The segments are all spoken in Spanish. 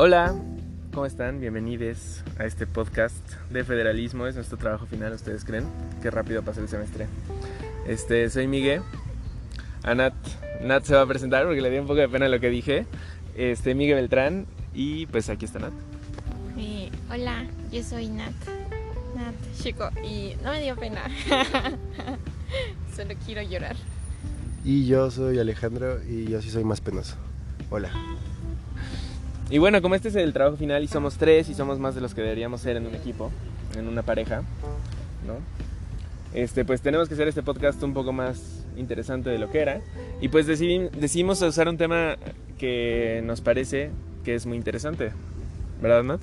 Hola, ¿cómo están? Bienvenidos a este podcast de federalismo. Es nuestro trabajo final, ¿ustedes creen? Qué rápido pasa el semestre. Este, soy Miguel. A Nat, Nat se va a presentar porque le dio un poco de pena lo que dije. Este, Miguel Beltrán. Y pues aquí está Nat. Eh, hola, yo soy Nat. Nat, chico, y no me dio pena. Solo quiero llorar. Y yo soy Alejandro y yo sí soy más penoso. Hola. Y bueno, como este es el trabajo final y somos tres y somos más de los que deberíamos ser en un equipo, en una pareja, ¿no? Este, pues tenemos que hacer este podcast un poco más interesante de lo que era. Y pues decidimos usar un tema que nos parece que es muy interesante. ¿Verdad, Nat?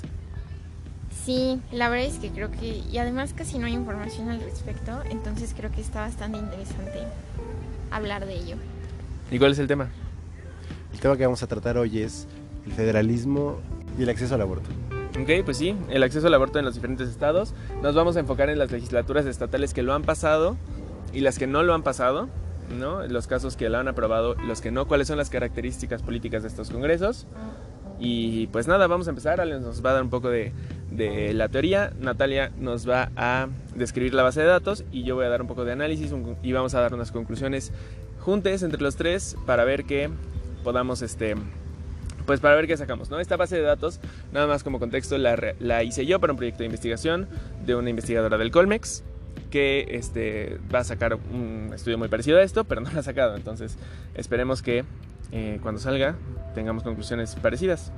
Sí, la verdad es que creo que... Y además casi no hay información al respecto, entonces creo que está bastante interesante hablar de ello. ¿Y cuál es el tema? El tema que vamos a tratar hoy es el federalismo y el acceso al aborto. Ok, pues sí, el acceso al aborto en los diferentes estados. Nos vamos a enfocar en las legislaturas estatales que lo han pasado y las que no lo han pasado, ¿no? Los casos que lo han aprobado, los que no, cuáles son las características políticas de estos congresos. Y pues nada, vamos a empezar. Ale nos va a dar un poco de, de, la teoría, Natalia nos va a describir la base de datos y yo voy a dar un poco de análisis y vamos a dar unas conclusiones juntes entre los tres para ver que podamos este, pues para ver qué sacamos, ¿no? Esta base de datos, nada más como contexto, la, hice yo para un proyecto de investigación de una investigadora del Colmex que este, va a sacar un estudio muy parecido a esto, pero no lo ha sacado. Entonces esperemos que eh, cuando salga tengamos conclusiones parecidas.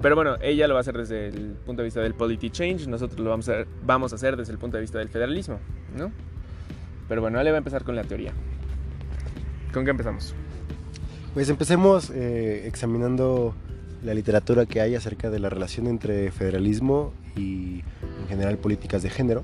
Pero bueno, ella lo va a hacer desde el punto de vista del polity change, nosotros lo vamos a, vamos a hacer desde el punto de vista del federalismo, ¿no? Pero bueno, Ale va a empezar con la teoría. ¿Con qué empezamos? Pues empecemos eh, examinando la literatura que hay acerca de la relación entre federalismo y en general políticas de género.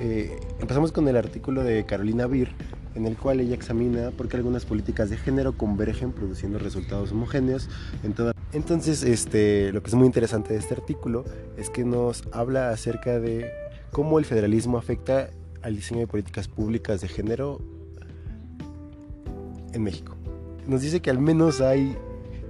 Eh, empezamos con el artículo de Carolina Beer, en el cual ella examina por qué algunas políticas de género convergen produciendo resultados homogéneos en toda entonces este lo que es muy interesante de este artículo es que nos habla acerca de cómo el federalismo afecta al diseño de políticas públicas de género en México nos dice que al menos hay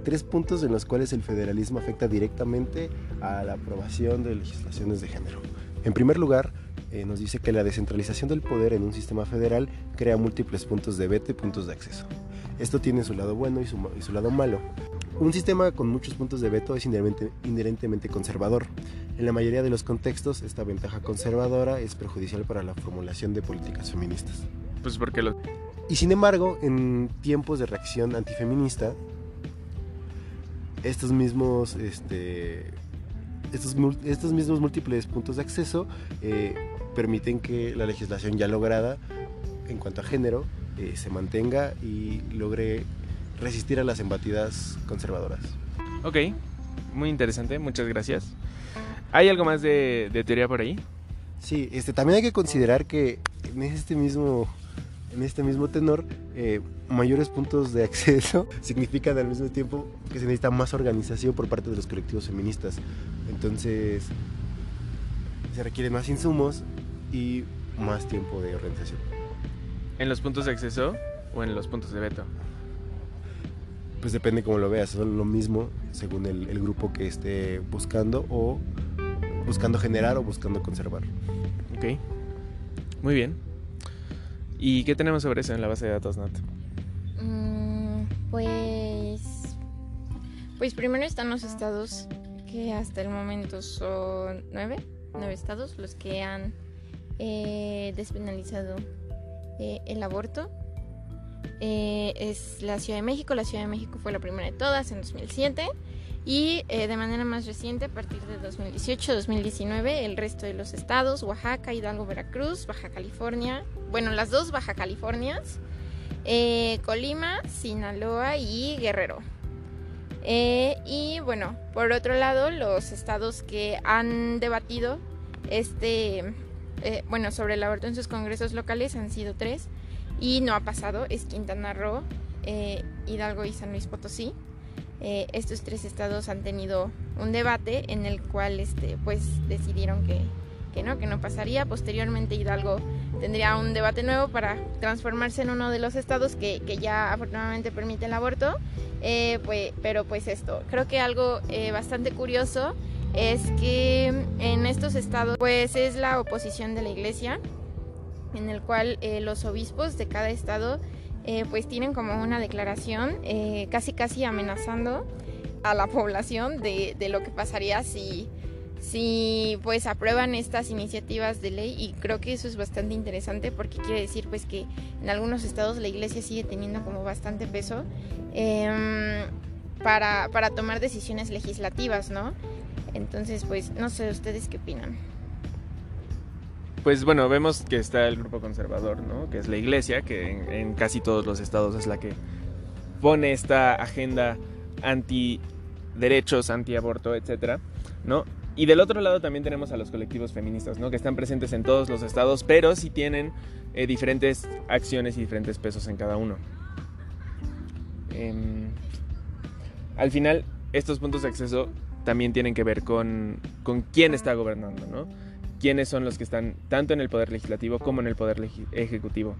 tres puntos en los cuales el federalismo afecta directamente a la aprobación de legislaciones de género. En primer lugar, eh, nos dice que la descentralización del poder en un sistema federal crea múltiples puntos de veto y puntos de acceso. Esto tiene su lado bueno y su, lado malo. Un sistema con muchos puntos de veto es inherentemente conservador. En la mayoría de los contextos, esta ventaja conservadora es perjudicial para la formulación de políticas feministas. Pues porque lo... Y sin embargo, en tiempos de reacción antifeminista, estos mismos, este, estos, estos mismos múltiples puntos de acceso eh, permiten que la legislación ya lograda en cuanto a género eh, se mantenga y logre resistir a las embatidas conservadoras. Ok, muy interesante, muchas gracias. ¿Hay algo más de, de teoría por ahí? Sí, este, también hay que considerar que en este mismo en este mismo tenor, eh, mayores puntos de acceso significan al mismo tiempo que se necesita más organización por parte de los colectivos feministas. Entonces, se requieren más insumos y más tiempo de organización. ¿En los puntos de acceso o en los puntos de veto? Pues depende cómo lo veas, son lo mismo según el, el grupo que esté buscando o buscando generar o buscando conservar. Ok, muy bien. ¿Y qué tenemos sobre eso en la base de datos, Nat? Mm, pues. Pues primero están los estados que hasta el momento son nueve, nueve estados los que han eh, despenalizado eh, el aborto. Eh, es la Ciudad de México. La Ciudad de México fue la primera de todas en 2007. Y de manera más reciente, a partir de 2018-2019, el resto de los estados, Oaxaca, Hidalgo, Veracruz, Baja California, bueno, las dos Baja Californias, eh, Colima, Sinaloa y Guerrero. Eh, y bueno, por otro lado, los estados que han debatido este, eh, bueno, sobre el aborto en sus congresos locales han sido tres y no ha pasado, es Quintana Roo, Hidalgo y San Luis Potosí. Estos tres estados han tenido un debate en el cual este, pues decidieron que que no, que no pasaría. Posteriormente Hidalgo tendría un debate nuevo para transformarse en uno de los estados que, que ya afortunadamente permite el aborto. Eh, pues, pero pues esto, creo que algo eh, bastante curioso es que en estos estados pues es la oposición de la iglesia, en el cual eh, los obispos de cada estado pues tienen como una declaración casi casi amenazando a la población de, de lo que pasaría si si pues aprueban estas iniciativas de ley y creo que eso es bastante interesante porque quiere decir pues que en algunos estados la iglesia sigue teniendo como bastante peso em, para, para tomar decisiones legislativas, ¿no? Entonces pues no sé ustedes qué opinan. Pues bueno, vemos que está el grupo conservador, ¿no? Que es la iglesia, que en, casi todos los estados es la que pone esta agenda anti derechos, anti aborto, etcétera, ¿no? Y del otro lado también tenemos a los colectivos feministas, ¿no? que están presentes en todos los estados, pero sí tienen eh, diferentes acciones y diferentes pesos en cada uno. Em, al final, estos puntos de acceso también tienen que ver con, con quién está gobernando, ¿no? Quiénes son los que están tanto en el poder legislativo como en el poder ejecutivo.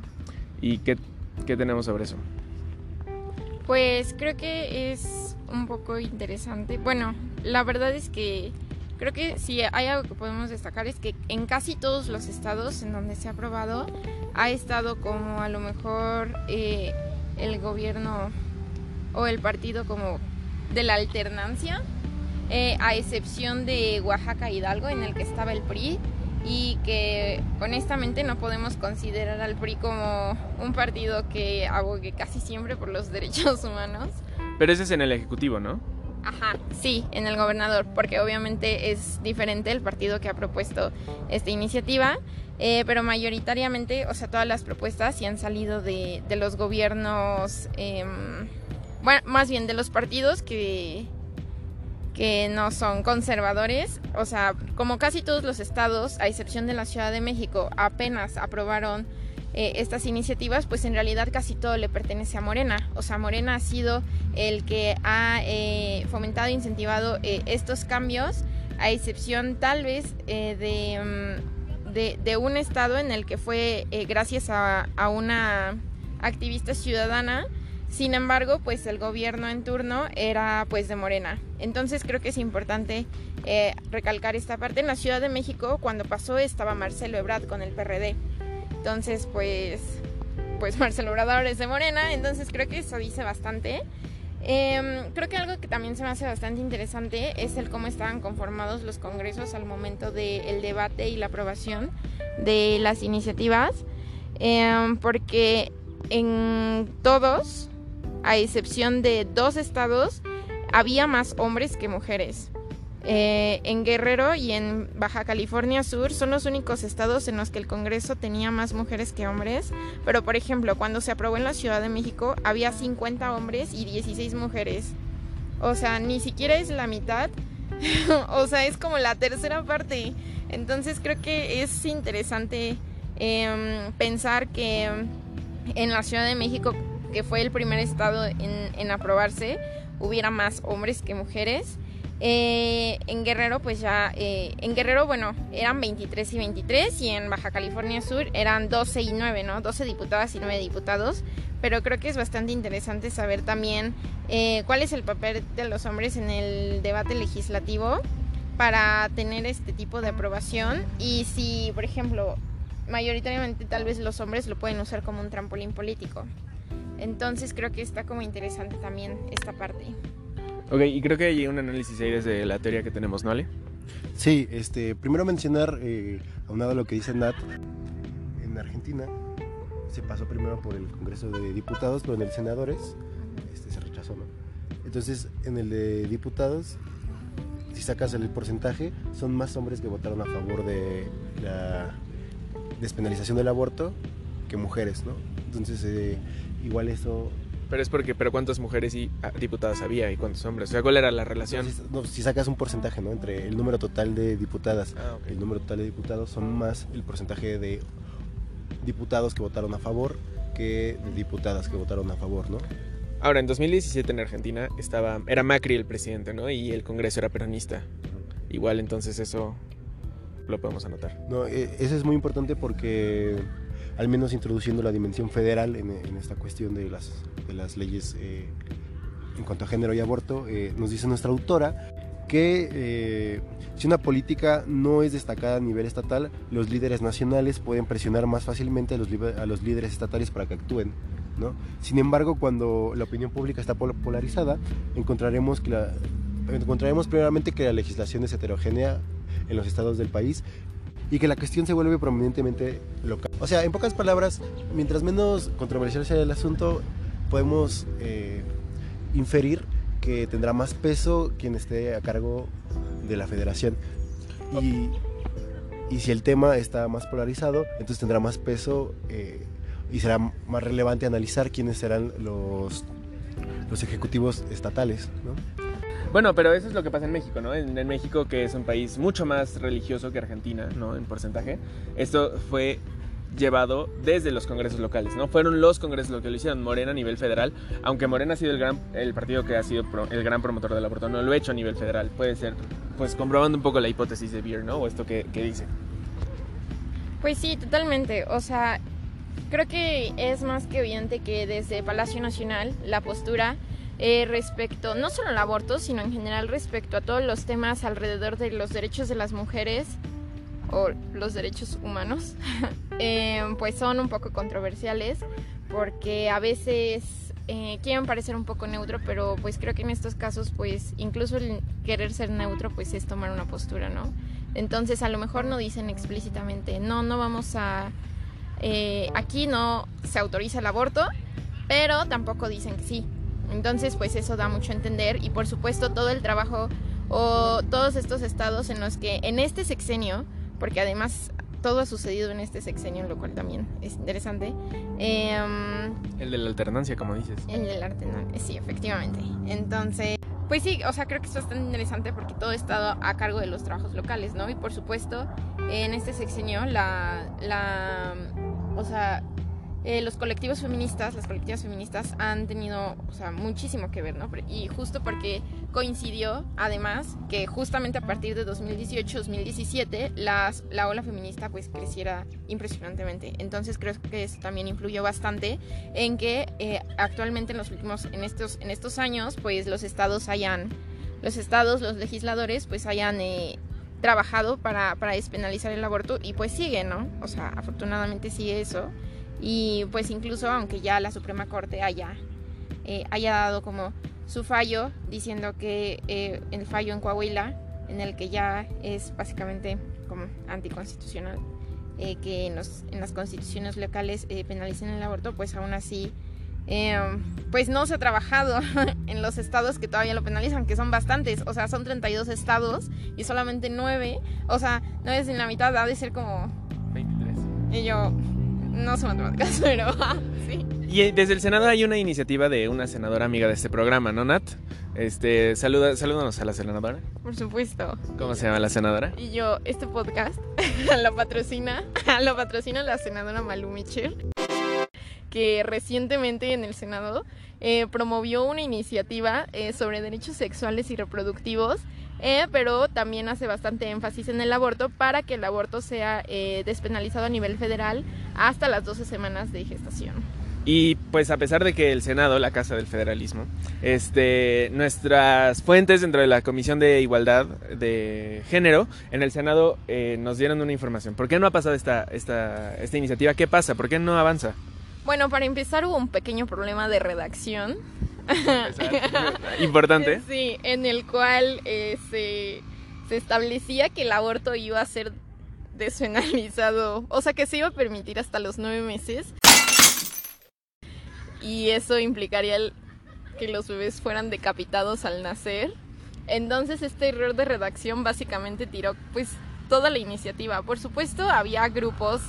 ¿Y qué, qué tenemos sobre eso? Pues creo que es un poco interesante. Bueno, la verdad es que Creo que si hay algo que podemos destacar es que en casi todos los estados en donde se ha aprobado ha estado como a lo mejor eh, el gobierno o el partido como de la alternancia, eh, a excepción de Oaxaca Hidalgo en el que estaba el PRI y que honestamente no podemos considerar al PRI como un partido que abogue casi siempre por los derechos humanos. Pero ese es en el Ejecutivo, ¿no? Ajá, sí, en el gobernador, porque obviamente es diferente el partido que ha propuesto esta iniciativa, eh, pero mayoritariamente, o sea, todas las propuestas sí han salido de, los gobiernos, em, bueno, más bien de los partidos que, que no son conservadores, o sea, como casi todos los estados, a excepción de la Ciudad de México, apenas aprobaron eh, estas iniciativas, pues en realidad casi todo le pertenece a Morena. O sea, Morena ha sido el que ha eh, fomentado e incentivado eh, estos cambios, a excepción tal vez mm, de, de, un estado en el que fue gracias a, una activista ciudadana. Sin embargo, pues el gobierno en turno era pues de Morena. Entonces creo que es importante recalcar esta parte. En la Ciudad de México, cuando pasó, estaba Marcelo Ebrard con el PRD. Entonces, pues, pues Marcelo Obrador es de Morena, entonces creo que eso dice bastante. Em, creo que algo que también se me hace bastante interesante es el cómo estaban conformados los congresos al momento del debate y la aprobación de las iniciativas, em, porque en todos, a excepción de dos estados, había más hombres que mujeres. Eh, en Guerrero y en Baja California Sur son los únicos estados en los que el Congreso tenía más mujeres que hombres, pero por ejemplo, cuando se aprobó en la Ciudad de México había 50 hombres y 16 mujeres. O sea, ni siquiera es la mitad, o sea, es como la tercera parte. Entonces creo que es interesante em, pensar que en la Ciudad de México, que fue el primer estado en, aprobarse, hubiera más hombres que mujeres. Eh, en Guerrero, pues ya, eh, en Guerrero, bueno, eran 23 y 23 y en Baja California Sur eran 12 y 9, ¿no? 12 diputadas y 9 diputados. Pero creo que es bastante interesante saber también eh, cuál es el papel de los hombres en el debate legislativo para tener este tipo de aprobación y si, por ejemplo, mayoritariamente tal vez los hombres lo pueden usar como un trampolín político. Entonces creo que está como interesante también esta parte. Ok, y creo que hay un análisis ahí desde la teoría que tenemos, ¿no, Ale? Sí, este, primero mencionar, eh, aunado a lo que dice Nat, en Argentina se pasó primero por el Congreso de Diputados, pero en el Senadores este, se rechazó, ¿no? Entonces, en el de Diputados, si sacas el porcentaje, son más hombres que votaron a favor de la despenalización del aborto que mujeres, ¿no? Entonces, eh, igual eso pero es porque, pero ¿cuántas mujeres y ah, diputadas había y cuántos hombres? O sea, ¿cuál era la relación? si, sacas un porcentaje, ¿no? Entre el número total de diputadas ah, el número total de diputados, son más el porcentaje de diputados que votaron a favor que de diputadas que votaron a favor, ¿no? Ahora, en 2017 en Argentina estaba, era Macri el presidente, ¿no? Y el Congreso era peronista. Igual entonces eso lo podemos anotar. No, eh, eso es muy importante porque al menos introduciendo la dimensión federal en, esta cuestión de las, de las leyes eh, en cuanto a género y aborto, eh, nos dice nuestra autora que eh, si una política no es destacada a nivel estatal, los líderes nacionales pueden presionar más fácilmente a los, a los líderes estatales para que actúen. ¿no? Sin embargo, cuando la opinión pública está polarizada, encontraremos, que encontraremos primeramente que la legislación es heterogénea en los estados del país y que la cuestión se vuelve prominentemente local. O sea, en pocas palabras, mientras menos controversial sea el asunto, podemos eh, inferir que tendrá más peso quien esté a cargo de la federación. Y, y si el tema está más polarizado, entonces tendrá más peso eh, y será más relevante analizar quiénes serán los, los ejecutivos estatales. ¿no? Bueno, pero eso es lo que pasa en México, ¿no? En, en, México, que es un país mucho más religioso que Argentina, ¿no? En porcentaje. Esto fue llevado desde los congresos locales, ¿no? Fueron los congresos los que lo hicieron, Morena a nivel federal, aunque Morena ha sido el, gran, el partido que ha sido pro, el gran promotor del aborto, no lo ha hecho a nivel federal, puede ser, pues comprobando un poco la hipótesis de Beer, ¿no? O esto que, que dice. Pues sí, totalmente, o sea, creo que es más que evidente que desde Palacio Nacional la postura eh, respecto, no solo al aborto, sino en general respecto a todos los temas alrededor de los derechos de las mujeres o los derechos humanos, eh, pues son un poco controversiales porque a veces eh, quieren parecer un poco neutro, pero pues creo que en estos casos pues incluso el querer ser neutro pues es tomar una postura, ¿no? Entonces a lo mejor no dicen explícitamente, no, no vamos a... Aquí no se autoriza el aborto, pero tampoco dicen que sí. Entonces pues eso da mucho a entender y por supuesto todo el trabajo o todos estos estados en los que en este sexenio porque además todo ha sucedido en este sexenio, lo cual también es interesante. Eh, el de la alternancia, como dices. El de la alternancia, sí, efectivamente. Entonces, pues sí, o sea, creo que esto es bastante interesante porque todo ha estado a cargo de los trabajos locales, ¿no? Y por supuesto, en este sexenio, la, la o sea, eh, los colectivos feministas, las colectivas feministas han tenido, muchísimo que ver, ¿no? Y justo porque coincidió, además, que justamente a partir de 2018-2017 las, la ola feminista pues creciera impresionantemente. Entonces creo que eso también influyó bastante en que eh, actualmente en los últimos, en estos, en estos años, pues los estados hayan, los estados, los legisladores, pues hayan eh, trabajado para, para despenalizar el aborto y pues sigue, ¿no? O sea, afortunadamente sigue eso. Y pues incluso aunque ya la Suprema Corte haya, eh, haya dado como su fallo diciendo que eh, el fallo en Coahuila, en el que ya es básicamente como anticonstitucional, eh, que en, los, en, las constituciones locales eh, penalicen el aborto, pues aún así em, pues no se ha trabajado en los estados que todavía lo penalizan, que son bastantes, o sea, son 32 estados y solamente 9, o sea, no es en la mitad, ha de ser como... 23. Y yo, no son matemáticas, pero sí. Y desde el Senado hay una iniciativa de una senadora amiga de este programa, ¿no, Nat? Este, saluda, salúdanos a la senadora. Por supuesto. ¿Cómo se llama la senadora? Y yo, este podcast lo patrocina, lo patrocina la senadora Malu Mitchell, que recientemente en el Senado eh, promovió una iniciativa eh, sobre derechos sexuales y reproductivos eh, pero también hace bastante énfasis en el aborto para que el aborto sea eh, despenalizado a nivel federal hasta las 12 semanas de gestación. Y pues a pesar de que el Senado, la Casa del Federalismo, este, nuestras fuentes dentro de la Comisión de Igualdad de Género, en el Senado eh, nos dieron una información. ¿Por qué no ha pasado esta, esta, esta iniciativa? ¿Qué pasa? ¿Por qué no avanza? Bueno, para empezar hubo un pequeño problema de redacción Importante. Sí, en el cual eh, se, se establecía que el aborto iba a ser despenalizado, o sea que se iba a permitir hasta los nueve meses. Y eso implicaría el, que los bebés fueran decapitados al nacer. Entonces este error de redacción básicamente tiró pues toda la iniciativa. Por supuesto había grupos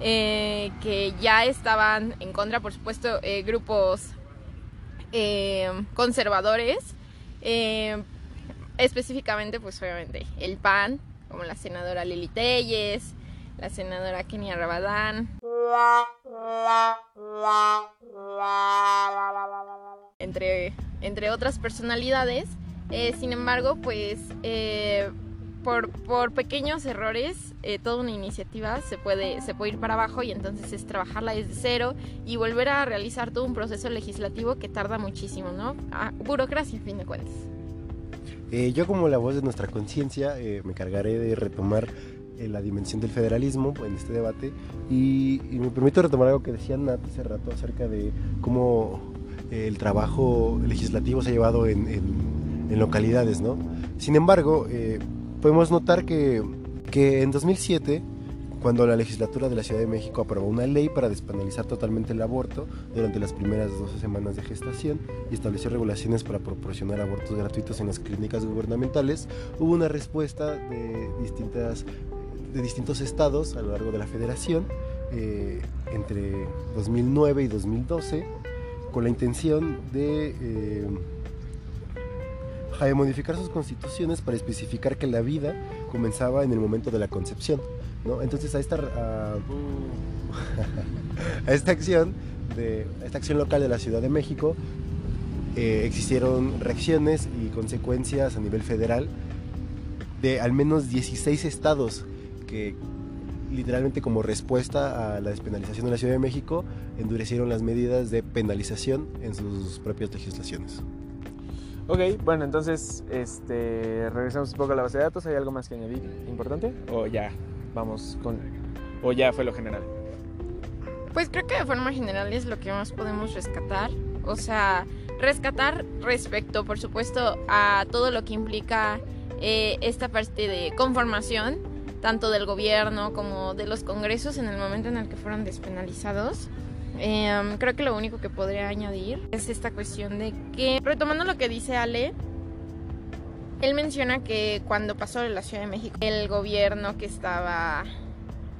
eh, que ya estaban en contra, por supuesto eh, grupos eh, conservadores, eh, específicamente pues obviamente el PAN, como la senadora Lili Telles, la senadora Kenia Rabadán, entre, entre otras personalidades. Eh, sin embargo, pues por, por pequeños errores, eh, toda una iniciativa se puede, se puede ir para abajo y entonces es trabajarla desde cero y volver a realizar todo un proceso legislativo que tarda muchísimo, ¿no? Burocracia, en fin de cuentas. Eh, yo como la voz de nuestra conciencia eh, me cargaré de retomar eh, la dimensión del federalismo en este debate y, y me permito retomar algo que decía Nat hace rato acerca de cómo eh, el trabajo legislativo se ha llevado en, en- en localidades, ¿no? Sin embargo, eh, podemos notar que, que en 2007, cuando la legislatura de la Ciudad de México aprobó una ley para despenalizar totalmente el aborto durante las primeras 12 semanas de gestación y estableció regulaciones para proporcionar abortos gratuitos en las clínicas gubernamentales, hubo una respuesta de, distintas, de distintos estados a lo largo de la federación eh, entre 2009 y 2012 con la intención de, eh, de modificar sus constituciones para especificar que la vida comenzaba en el momento de la concepción. ¿no? Entonces a esta, a, a esta acción de a esta acción local de la Ciudad de México eh, existieron reacciones y consecuencias a nivel federal de al menos 16 estados que literalmente como respuesta a la despenalización de la Ciudad de México endurecieron las medidas de penalización en sus propias legislaciones. Ok, bueno, entonces este, regresamos un poco a la base de datos. ¿Hay algo más que añadir importante? ¿O ya vamos con... o ya fue lo general? Pues creo que de forma general es lo que más podemos rescatar. O sea, rescatar respecto, por supuesto, a todo lo que implica eh, esta parte de conformación, tanto del gobierno como de los congresos en el momento en el que fueron despenalizados. Eh, creo que lo único que podría añadir es esta cuestión de que, retomando lo que dice Ale, él menciona que cuando pasó la Ciudad de México, el gobierno que estaba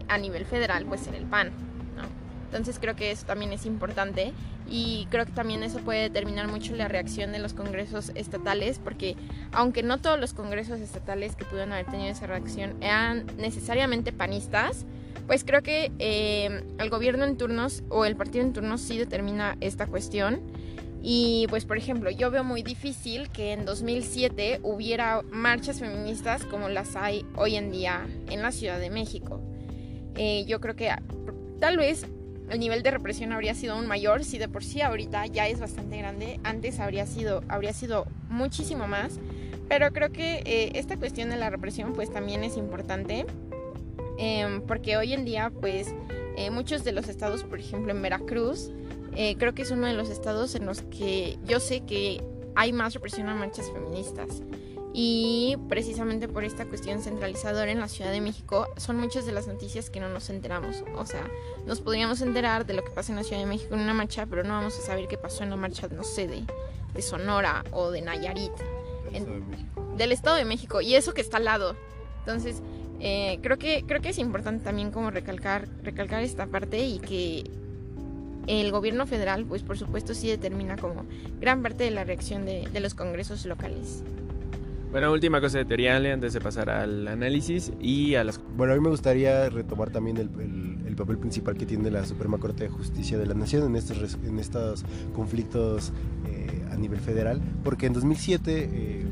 a nivel federal, pues era el PAN. ¿no? Entonces creo que eso también es importante y creo que también eso puede determinar mucho la reacción de los congresos estatales porque aunque no todos los congresos estatales que pudieron haber tenido esa reacción eran necesariamente panistas, pues creo que eh, el gobierno en turnos o el partido en turnos sí determina esta cuestión. Y pues por ejemplo, yo veo muy difícil que en 2007 hubiera marchas feministas como las hay hoy en día en la Ciudad de México. Eh, yo creo que tal vez el nivel de represión habría sido aún mayor, si de por sí ahorita ya es bastante grande, antes habría sido, habría sido muchísimo más, pero creo que eh, esta cuestión de la represión pues también es importante, eh, porque hoy en día pues eh, muchos de los estados, por ejemplo en Veracruz, eh, creo que es uno de los estados en los que yo sé que hay más represión a marchas feministas. Y precisamente por esta cuestión centralizadora en la Ciudad de México son muchas de las noticias que no nos enteramos. O sea, nos podríamos enterar de lo que pasa en la Ciudad de México en una marcha, pero no vamos a saber qué pasó en la marcha, no sé, de, de Sonora o de Nayarit. En, del Estado de México. Y eso que está al lado. Entonces, eh, creo, que, creo que es importante también como recalcar, recalcar esta parte y que el gobierno federal, pues por supuesto sí determina como gran parte de la reacción de, de los congresos locales. Bueno, última cosa de teoría, Ale, antes de pasar al análisis y a las... Bueno, a mí me gustaría retomar también el, el, el, papel principal que tiene la Suprema Corte de Justicia de la Nación en estos, en estos conflictos eh, a nivel federal, porque en 2007, eh,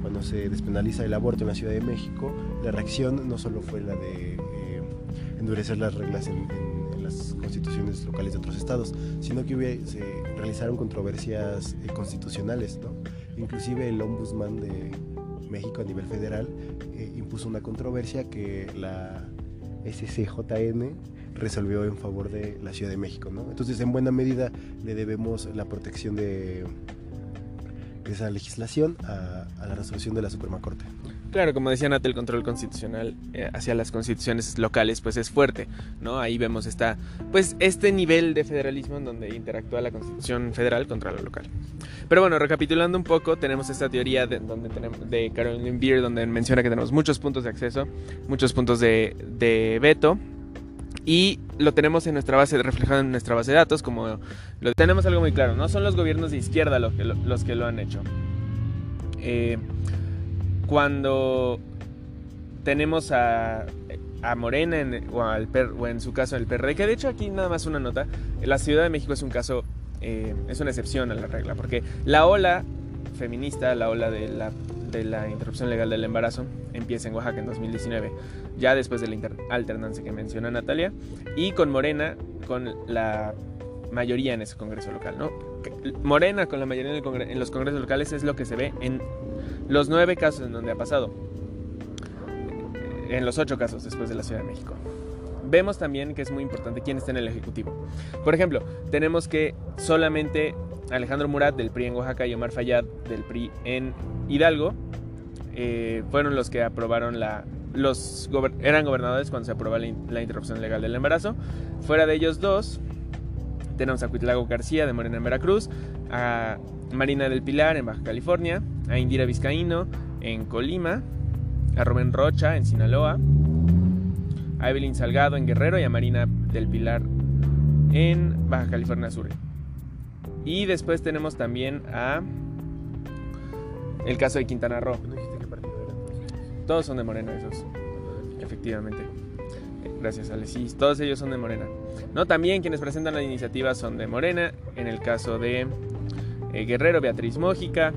cuando se despenaliza el aborto en la Ciudad de México, la reacción no solo fue la de eh, endurecer las reglas en, en, en, las constituciones locales de otros estados, sino que se realizaron controversias eh, constitucionales, ¿no? Inclusive el ombudsman de México a nivel federal eh, impuso una controversia que la SCJN resolvió en favor de la Ciudad de México. ¿no? Entonces, en buena medida, le debemos la protección de esa legislación a, la resolución de la Suprema Corte. Claro, como decía Nat, el control constitucional eh, hacia las constituciones locales pues es fuerte, ¿no? Ahí vemos esta, pues este nivel de federalismo en donde interactúa la constitución federal contra la local. Pero bueno, recapitulando un poco, tenemos esta teoría de, donde tenemos, de Caroline Beer donde menciona que tenemos muchos puntos de acceso, muchos puntos de, de veto, y lo tenemos en nuestra base, reflejado en nuestra base de datos, como lo tenemos algo muy claro, no son los gobiernos de izquierda los que lo, los que lo han hecho. Eh, cuando tenemos a, a Morena en, o, al o, en su caso el PRD, que de hecho aquí nada más una nota, la Ciudad de México es un caso, eh, es una excepción a la regla, porque la ola feminista, la ola de la de la interrupción legal del embarazo empieza en Oaxaca en 2019, ya después de la alternancia que menciona Natalia, y con Morena, con la mayoría en ese Congreso local, ¿no? Morena con la mayoría en, los congresos locales es lo que se ve en los nueve casos en donde ha pasado, en los ocho casos después de la Ciudad de México. Vemos también que es muy importante quién está en el Ejecutivo. Por ejemplo, tenemos que solamente Alejandro Murat del PRI en Oaxaca y Omar Fayad del PRI en Hidalgo eh, fueron los que aprobaron la... Los eran gobernadores cuando se aprobó la, la interrupción legal del embarazo. Fuera de ellos dos, tenemos a Cuitlago García de Morena en Veracruz, a Marina del Pilar en Baja California, a Indira Vizcaíno en Colima, a Rubén Rocha en Sinaloa, a Evelyn Salgado en Guerrero y a Marina del Pilar en Baja California Sur. Y después tenemos también a el caso de Quintana Roo. Todos son de Morena esos, efectivamente. Gracias, Alex. todos ellos son de Morena. ¿No? También quienes presentan la iniciativa son de Morena, en el caso de eh, Guerrero, Beatriz Mójica,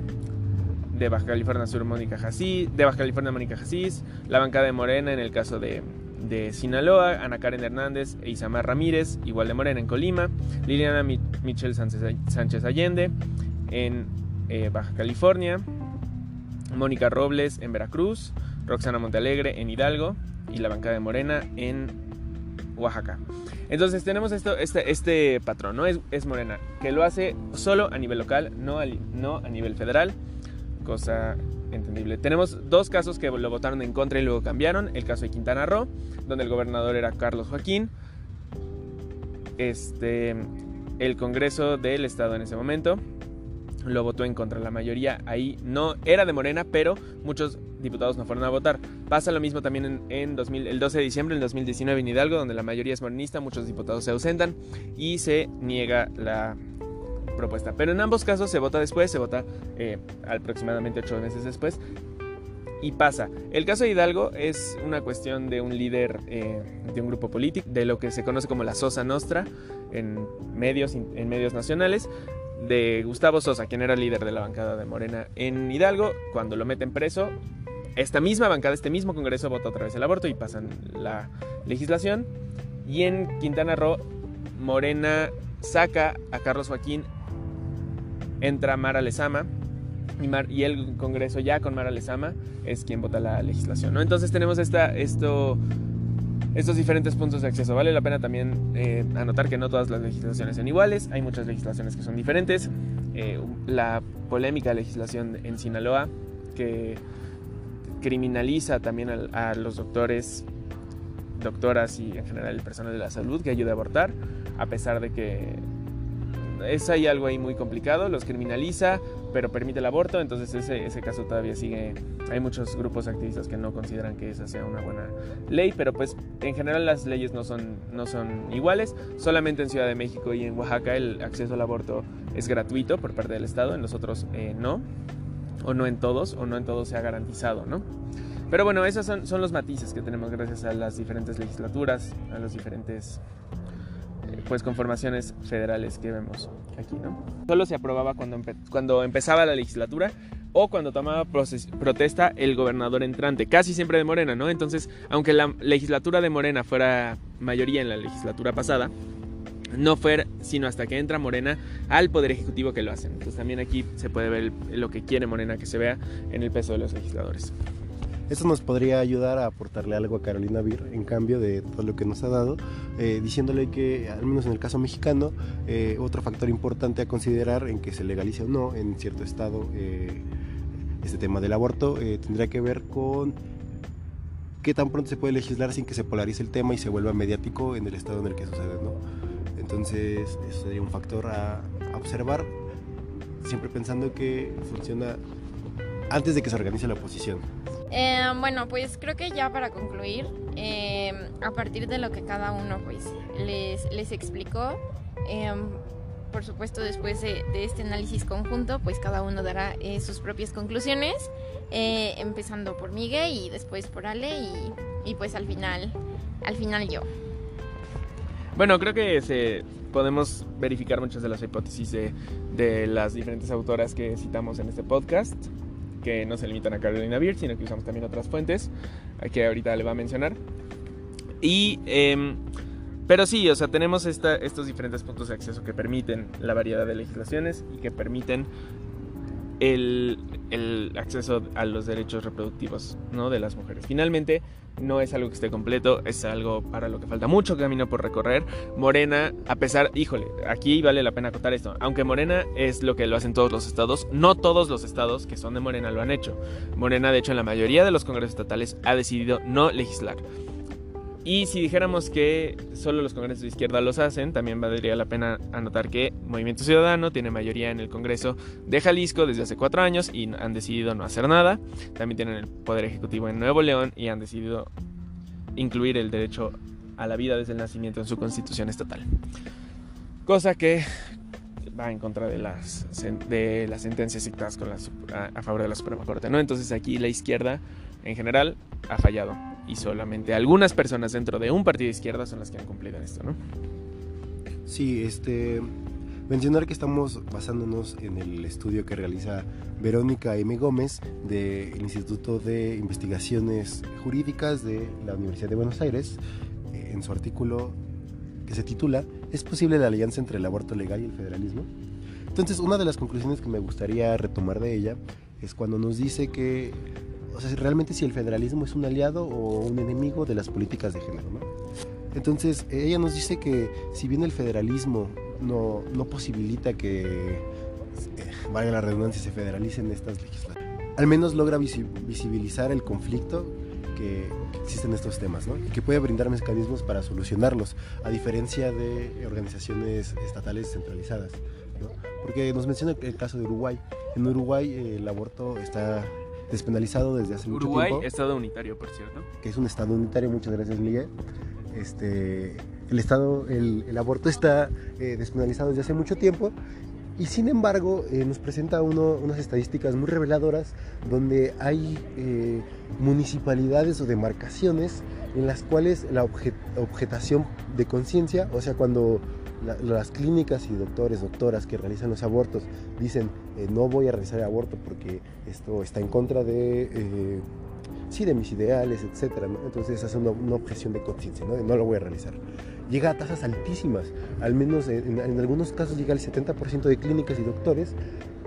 de Baja California Sur, Mónica Jasís, de Baja California, Mónica Jasís, la bancada de Morena en el caso de, de Sinaloa, Ana Karen Hernández e Isamar Ramírez, igual de Morena en Colima, Liliana Michelle Sánchez Allende en eh, Baja California, Mónica Robles en Veracruz, Roxana Montealegre en Hidalgo y la bancada de Morena en Oaxaca. Entonces tenemos esto, este, este patrón, ¿no? Es, es, Morena, que lo hace solo a nivel local, no a, no a nivel federal, cosa entendible. Tenemos dos casos que lo votaron en contra y luego cambiaron. El caso de Quintana Roo, donde el gobernador era Carlos Joaquín. Este, el Congreso del Estado en ese momento lo votó en contra. La mayoría ahí no era de Morena, pero muchos diputados no fueron a votar. Pasa lo mismo también en, 2000, el 12 de diciembre del 2019 en Hidalgo, donde la mayoría es morenista, muchos diputados se ausentan y se niega la propuesta. Pero en ambos casos se vota después, se vota eh, aproximadamente ocho meses después. Y pasa. El caso de Hidalgo es una cuestión de un líder eh, de un grupo político, de lo que se conoce como la Sosa Nostra en medios, en medios nacionales, de Gustavo Sosa, quien era líder de la bancada de Morena en Hidalgo. Cuando lo meten preso, esta misma bancada, este mismo Congreso vota otra vez el aborto y pasan la legislación. Y en Quintana Roo, Morena saca a Carlos Joaquín, entra Mara Lezama y, el Congreso ya con Mara Lezama es quien vota la legislación. ¿no? Entonces tenemos esta, esto, estos diferentes puntos de acceso. Vale la pena también eh, anotar que no todas las legislaciones son iguales, hay muchas legislaciones que son diferentes. Eh, la polémica legislación en Sinaloa que criminaliza también a, los doctores, doctoras y en general el personal de la salud que ayuda a abortar, a pesar de que es ahí algo ahí muy complicado, los criminaliza, pero permite el aborto, entonces ese, ese caso todavía sigue, hay muchos grupos activistas que no consideran que esa sea una buena ley, pero pues en general las leyes no son, no son iguales, solamente en Ciudad de México y en Oaxaca el acceso al aborto es gratuito por parte del Estado, en los otros eh, no o no en todos, o no en todos se ha garantizado, ¿no? Pero bueno, esos son, son los matices que tenemos gracias a las diferentes legislaturas, a los diferentes pues conformaciones federales que vemos aquí, ¿no? Solo se aprobaba cuando, cuando empezaba la legislatura o cuando tomaba protesta el gobernador entrante, casi siempre de Morena, ¿no? Entonces, aunque la legislatura de Morena fuera mayoría en la legislatura pasada, no fue sino hasta que entra Morena al Poder Ejecutivo que lo hacen. Entonces también aquí se puede ver lo que quiere Morena que se vea en el peso de los legisladores. Esto nos podría ayudar a aportarle algo a Carolina Vir en cambio de todo lo que nos ha dado, eh, diciéndole que, al menos en el caso mexicano, eh, otro factor importante a considerar en que se legalice o no en cierto estado eh, este tema del aborto tendría que ver con qué tan pronto se puede legislar sin que se polarice el tema y se vuelva mediático en el estado en el que sucede. ¿no? Entonces, eso sería un factor a, observar, siempre pensando que funciona antes de que se organice la oposición. Eh, bueno, pues creo que ya para concluir, eh, a partir de lo que cada uno pues les, les explicó, eh, por supuesto después de, este análisis conjunto, pues cada uno dará sus propias conclusiones, empezando por Miguel y después por Ale y, y pues al final, al final yo. Bueno, creo que se, podemos verificar muchas de las hipótesis de, las diferentes autoras que citamos en este podcast. Que no se limitan a Carolina Beer, sino que usamos también otras fuentes, que ahorita le va a mencionar. Y, em, pero sí, o sea, tenemos estos diferentes puntos de acceso que permiten la variedad de legislaciones y que permiten el, acceso a los derechos reproductivos ¿no? de las mujeres. Finalmente, no es algo que esté completo, es algo para lo que falta mucho camino por recorrer. Morena, a pesar, híjole, aquí vale la pena contar esto, aunque Morena es lo que lo hacen todos los estados, no todos los estados que son de Morena lo han hecho. Morena, de hecho, en la mayoría de los congresos estatales ha decidido no legislar. Y si dijéramos que solo los congresos de izquierda los hacen, también valdría la pena anotar que Movimiento Ciudadano tiene mayoría en el Congreso de Jalisco desde hace cuatro años y han decidido no hacer nada. También tienen el Poder Ejecutivo en Nuevo León y han decidido incluir el derecho a la vida desde el nacimiento en su constitución estatal. Cosa que va en contra de las, de las sentencias dictadas a, favor de la Suprema Corte. ¿no? Entonces aquí la izquierda en general ha fallado y solamente algunas personas dentro de un partido de izquierda son las que han cumplido en esto, ¿no? Sí, este mencionar que estamos basándonos en el estudio que realiza Verónica M. Gómez del Instituto de Investigaciones Jurídicas de la Universidad de Buenos Aires eh, en su artículo que se titula ¿Es posible la alianza entre el aborto legal y el federalismo? Entonces, una de las conclusiones que me gustaría retomar de ella es cuando nos dice que o sea, realmente si el federalismo es un aliado o un enemigo de las políticas de género, ¿no? Entonces, ella nos dice que si bien el federalismo no, no posibilita que, eh, valga la redundancia, se federalicen estas legislaturas, al menos logra visibilizar el conflicto que, existen estos temas, ¿no? Y que puede brindar mecanismos para solucionarlos, a diferencia de organizaciones estatales centralizadas, ¿no? Porque nos menciona el caso de Uruguay. En Uruguay eh, el aborto está despenalizado desde hace mucho tiempo. Uruguay, estado unitario, por cierto. Que es un estado unitario, muchas gracias Miguel. Este, el estado, el, el aborto está eh, despenalizado desde hace mucho tiempo y sin embargo eh, nos presenta uno, unas estadísticas muy reveladoras donde hay eh, municipalidades o demarcaciones en las cuales la objetación de conciencia, o sea, cuando las clínicas y doctores, doctoras que realizan los abortos dicen eh, no voy a realizar el aborto porque esto está en contra de, eh, sí, de mis ideales, etc. Entonces hace una, objeción de conciencia, ¿no? no lo voy a realizar. Llega a tasas altísimas, al menos en, algunos casos llega al 70% de clínicas y doctores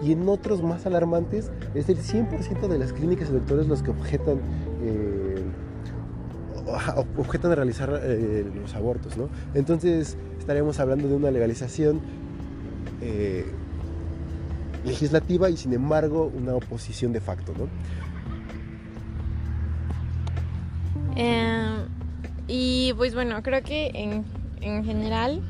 y en otros más alarmantes es el 100% de las clínicas y doctores los que objetan eh, objetan de realizar eh, los abortos, ¿no? Entonces estaríamos hablando de una legalización eh, legislativa y sin embargo una oposición de facto, ¿no? Eh, y pues bueno, creo que en, en general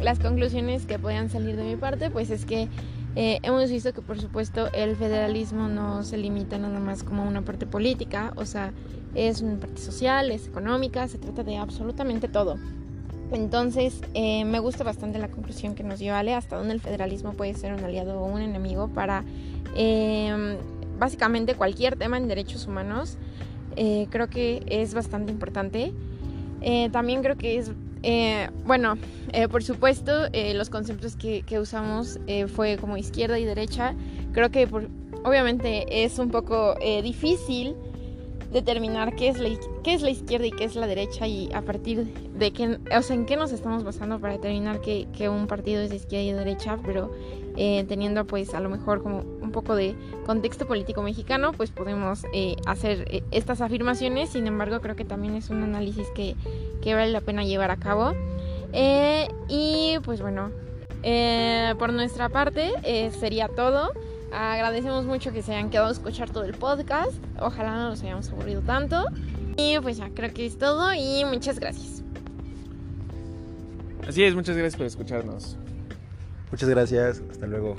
las conclusiones que puedan salir de mi parte pues es que hemos visto que por supuesto el federalismo no se limita nada más como una parte política, o sea, es una parte social, es económica, se trata de absolutamente todo. Entonces, eh, me gusta bastante la conclusión que nos dio Ale, hasta donde el federalismo puede ser un aliado o un enemigo para em, básicamente cualquier tema en derechos humanos. Eh, creo que es bastante importante. también creo que es eh, bueno, eh, por supuesto, eh, los conceptos que usamos fue como izquierda y derecha. Creo que obviamente es un poco difícil determinar qué es, la, qué es la izquierda y qué es la derecha y a partir de qué, o sea, en qué nos estamos basando para determinar que, que un partido es de izquierda y de derecha, pero eh, teniendo pues a lo mejor como un poco de contexto político mexicano, pues podemos eh, hacer eh, estas afirmaciones, sin embargo creo que también es un análisis que, que vale la pena llevar a cabo. y pues bueno, por nuestra parte sería todo. Agradecemos mucho que se hayan quedado a escuchar todo el podcast. Ojalá no nos hayamos aburrido tanto. Y pues ya, creo que es todo y muchas gracias. Así es, muchas gracias por escucharnos. Muchas gracias, hasta luego.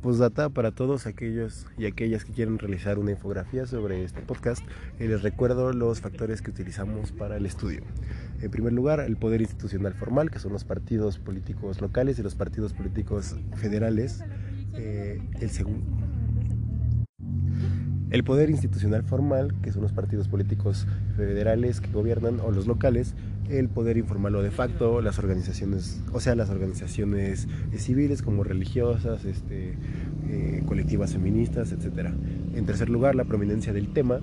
Postdata para todos aquellos y aquellas que quieren realizar una infografía sobre este podcast, eh, les recuerdo los factores que utilizamos para el estudio. En primer lugar, el poder institucional formal, que son los partidos políticos locales y los partidos políticos federales. Eh, el segundo el poder institucional formal, que son los partidos políticos federales que gobiernan o los locales. El poder informarlo de facto, las organizaciones, o sea, las organizaciones civiles como religiosas, este, eh, colectivas feministas, etc. En tercer lugar, la prominencia del tema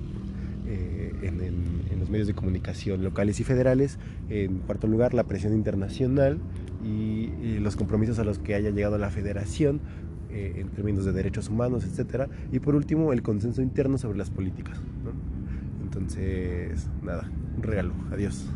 eh, en, en, los medios de comunicación locales y federales. En cuarto lugar, la presión internacional y, los compromisos a los que haya llegado la federación eh, en términos de derechos humanos, etc. Y por último, el consenso interno sobre las políticas. Entonces, nada, un regalo. Adiós.